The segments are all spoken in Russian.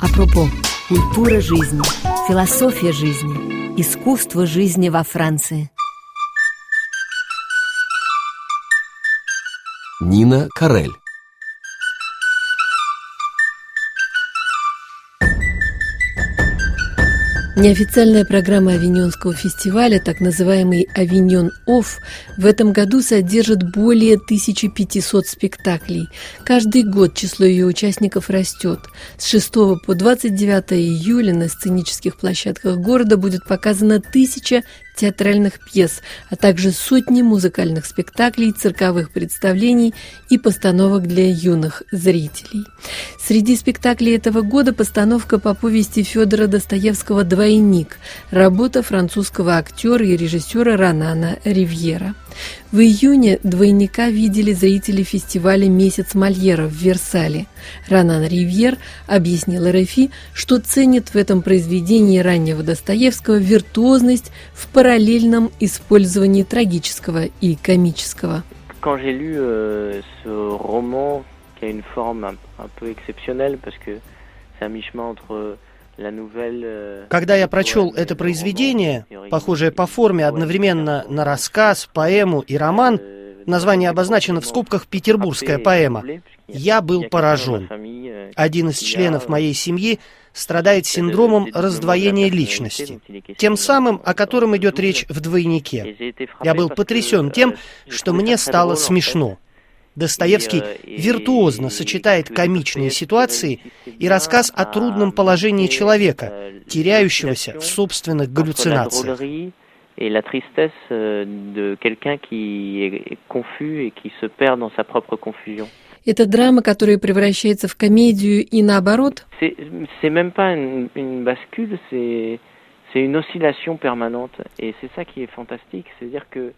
Апропо, культура жизни, философия жизни, искусство жизни во Франции. Нина Карель Неофициальная программа Авиньонского фестиваля, так называемый «Авиньон Офф», в этом году содержит более 1500 спектаклей. Каждый год число ее участников растет. С 6 по 29 июля на сценических площадках города будет показано 1000 театральных пьес, а также сотни музыкальных спектаклей, цирковых представлений и постановок для юных зрителей. Среди спектаклей этого года постановка по повести Федора Достоевского «Двойник», работа французского актера и режиссера Ранана Ривьера. В июне двойника видели зрители фестиваля «Месяц Мольера» в Версале. Ранан Ривьер объяснил РФИ, что ценит в этом произведении раннего Достоевского виртуозность в параллельном использовании трагического и комического. Quand j'ai lu euh, ce roman qui a une forme un, un peu exceptionnelle parce que c'est un mi-chemin entre Euh, Когда я прочел это произведение, похожее по форме одновременно на рассказ, поэму и роман, название обозначено в скобках «Петербургская поэма», я был поражен. Один из членов моей семьи страдает синдромом раздвоения личности, тем самым, о котором идет речь в «Двойнике». Я был потрясен тем, что мне стало смешно. Достоевский виртуозно сочетает комичные ситуации и рассказ о трудном положении человека, теряющегося в собственных галлюцинациях. Et la tristesse de quelqu'un qui est confus et qui se perd dans sa propre confusion. Это драма, которая превращается в комедию и наоборот? C'est même pas une, une bascule, c'est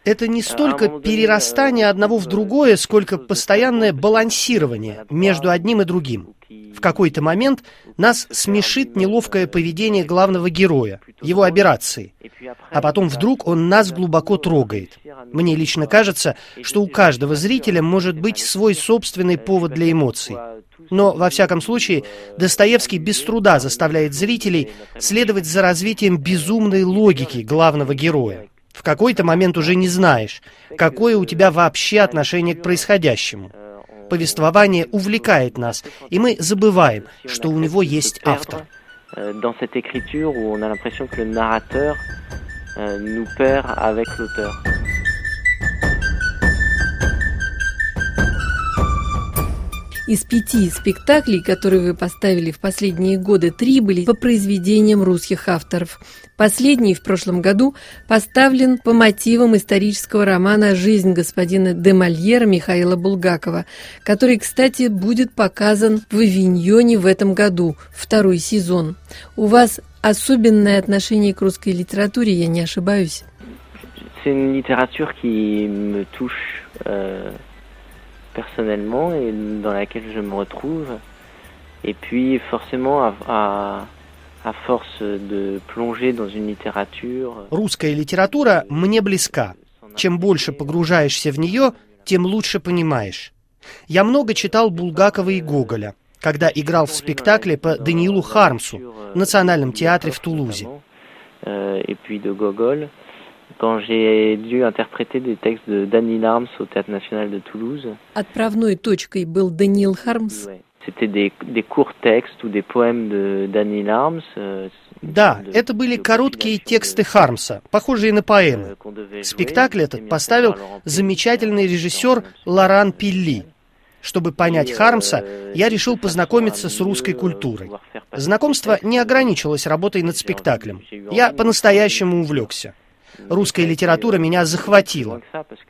это не столько перерастание одного в другое, сколько постоянное балансирование между одним и другим. В какой-то момент нас смешит неловкое поведение главного героя, его операции. А потом вдруг он нас глубоко трогает. Мне лично кажется, что у каждого зрителя может быть свой собственный повод для эмоций. Но, во всяком случае, Достоевский без труда заставляет зрителей следовать за развитием безумной логики главного героя. В какой-то момент уже не знаешь, какое у тебя вообще отношение к происходящему. Повествование увлекает нас, и мы забываем, что у него есть автор. Dans cette écriture où on a l'impression que le narrateur nous perd avec l'auteur. Из пяти спектаклей, которые вы поставили в последние годы, три были по произведениям русских авторов. Последний в прошлом году поставлен по мотивам исторического романа «Жизнь господина де Мольера» Михаила Булгакова, который, кстати, будет показан в Авиньоне в этом году, второй сезон. У вас особенное отношение к русской литературе, я не ошибаюсь? C'est une littérature qui me touche euh, personnellement et dans laquelle je me retrouve. Et puis forcément à, à, à force de plonger dans une littérature. Русская литература мне близка. Чем больше погружаешься в нее, тем лучше понимаешь. Я много читал Булгакова и Гоголя, когда играл в спектакле по Даниилу Хармсу в Национальном театре в Тулузе. Toulouse. Отправной точкой был Даниил Хармс. Euh, да, это были короткие тексты Хармса, похожие на поэмы. Спектакль этот поставил замечательный режиссер Лоран Пилли. Чтобы понять Хармса, я решил познакомиться с русской культурой. Знакомство не ограничилось работой над спектаклем. Я по-настоящему увлекся. Русская литература меня захватила.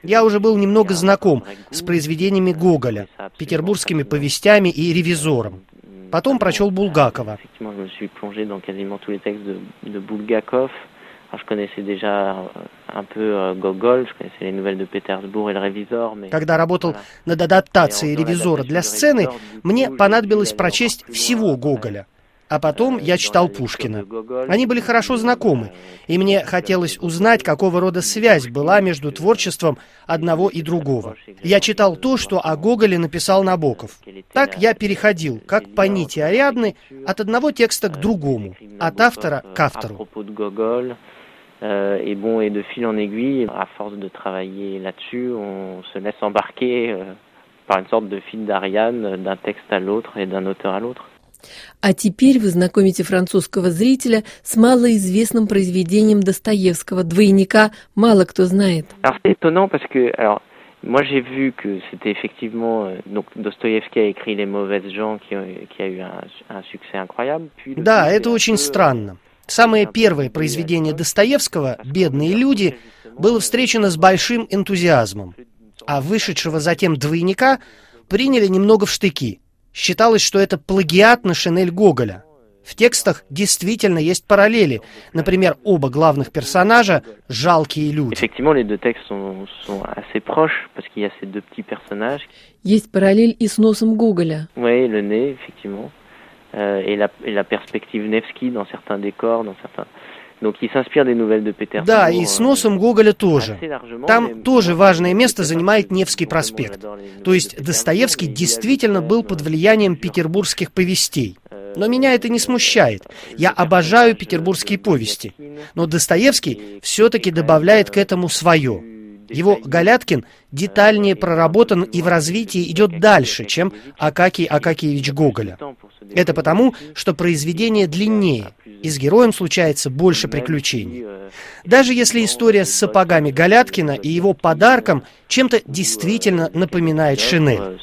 Я уже был немного знаком с произведениями Гоголя, петербургскими повестями и ревизором. Потом прочел Булгакова. Когда работал над адаптацией «Ревизора» для сцены, мне понадобилось прочесть всего Гоголя. А потом я читал Пушкина. Они были хорошо знакомы, и мне хотелось узнать, какого рода связь была между творчеством одного и другого. Я читал то, что о Гоголе написал Набоков. Так я переходил, как по нити Ариадны, от одного текста к другому, от автора к автору. Euh, et bon, et de fil en aiguille, à force de travailler là-dessus, on se laisse embarquer euh, par une sorte de fil d'Ariane d'un texte à l'autre et d'un auteur à l'autre. А теперь вы знакомите французского зрителя с малоизвестным произведением Достоевского «Двойника» мало кто знает. Alors c'est étonnant parce que, alors, moi j'ai vu que c'était effectivement, euh, donc Dostoïevski a écrit Les mauvaises gens qui, qui a eu un, un succès incroyable. Puis да, это очень странно. Самое первое произведение Достоевского «Бедные люди» было встречено с большим энтузиазмом, а вышедшего затем «Двойника» приняли немного в штыки. Считалось, что это плагиат на Шинель Гоголя. В текстах действительно есть параллели. Например, оба главных персонажа – жалкие люди. Есть параллель и с носом Гоголя. Et, la, et la perspective Nevsky dans certains décors, dans certains... Donc, il s'inspire des nouvelles de Peter Да, и с носом Гоголя тоже. Там тоже важное место занимает Невский проспект. То есть Достоевский действительно был под влиянием петербургских повестей. Но меня это не смущает. Я обожаю петербургские повести. Но Достоевский все-таки добавляет к этому свое. Его Галяткин детальнее проработан и в развитии идет дальше, чем Акакий Акакиевич Гоголя. Это потому, что произведение длиннее, и с героем случается больше приключений. Даже если история с сапогами Галяткина и его подарком чем-то действительно напоминает Шинель.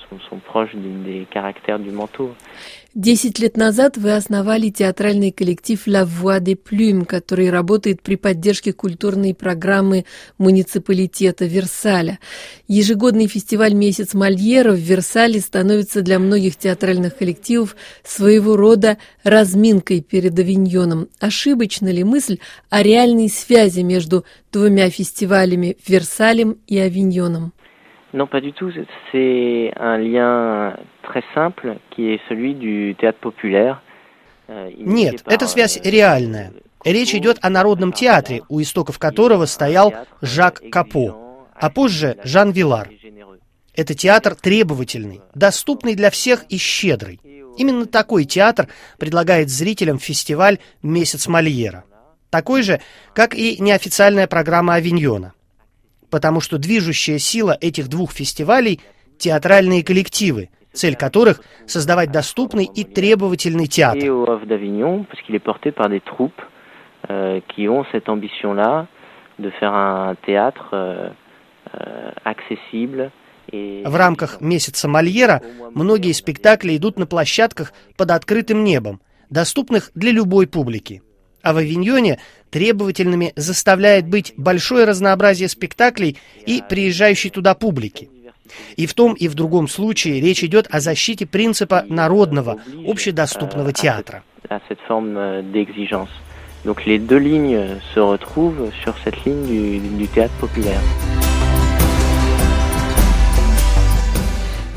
Десять лет назад вы основали театральный коллектив «La Voix des Plumes», который работает при поддержке культурной программы муниципалитета Версаля. Ежегодный фестиваль «Месяц Мольера» в Версале становится для многих театральных коллективов своего рода разминкой перед авиньоном. Ошибочна ли мысль о реальной связи между двумя фестивалями Версалем и Авиньоном? Non, pas du tout. C'est un lien très simple qui est celui du théâtre populaire. Euh, Нет, эта связь euh, реальная. Речь идет о народном театре, у истоков которого стоял Жак Капо, а позже Жан Вилар. Это театр требовательный, доступный для всех и щедрый. Именно такой театр предлагает зрителям фестиваль «Месяц Мольера». Такой же, как и неофициальная программа Авиньона потому что движущая сила этих двух фестивалей – театральные коллективы, цель которых – создавать доступный и требовательный театр. Euh, qui ont cette ambition-là de faire un théâtre euh, euh, accessible в рамках месяца Мольера многие спектакли идут на площадках под открытым небом, доступных для любой публики. А в Авиньоне требовательными заставляет быть большое разнообразие спектаклей и приезжающей туда публики. И в том и в другом случае речь идет о защите принципа народного, общедоступного театра. Donc les deux lignes se retrouvent sur cette ligne du, du théâtre populaire.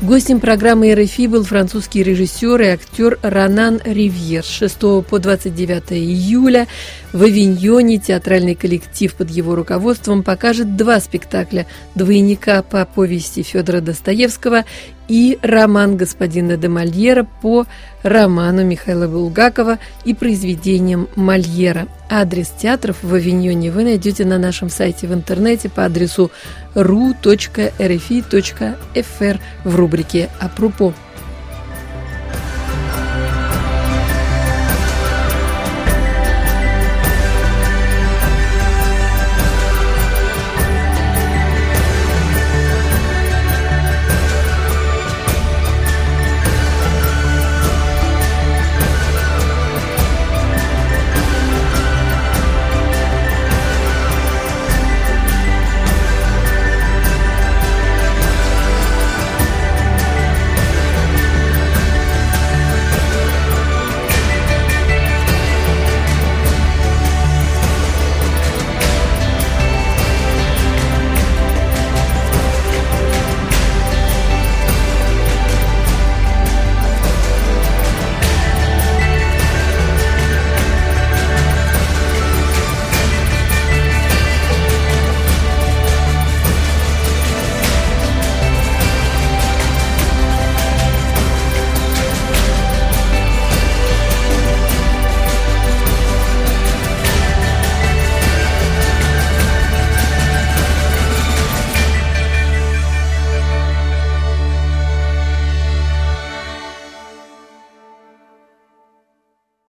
Гостем программы РФИ был французский режиссер и актер Ронан Ривьер. С 6 по 29 июля в Авиньоне театральный коллектив под его руководством покажет два спектакля «Двойника» по повести Федора Достоевского и роман господина де Мольера по роману Михаила Булгакова и произведениям Мольера. Адрес театров в Авиньоне вы найдете на нашем сайте в интернете по адресу ru.rfi.fr в рубрике «Апропо».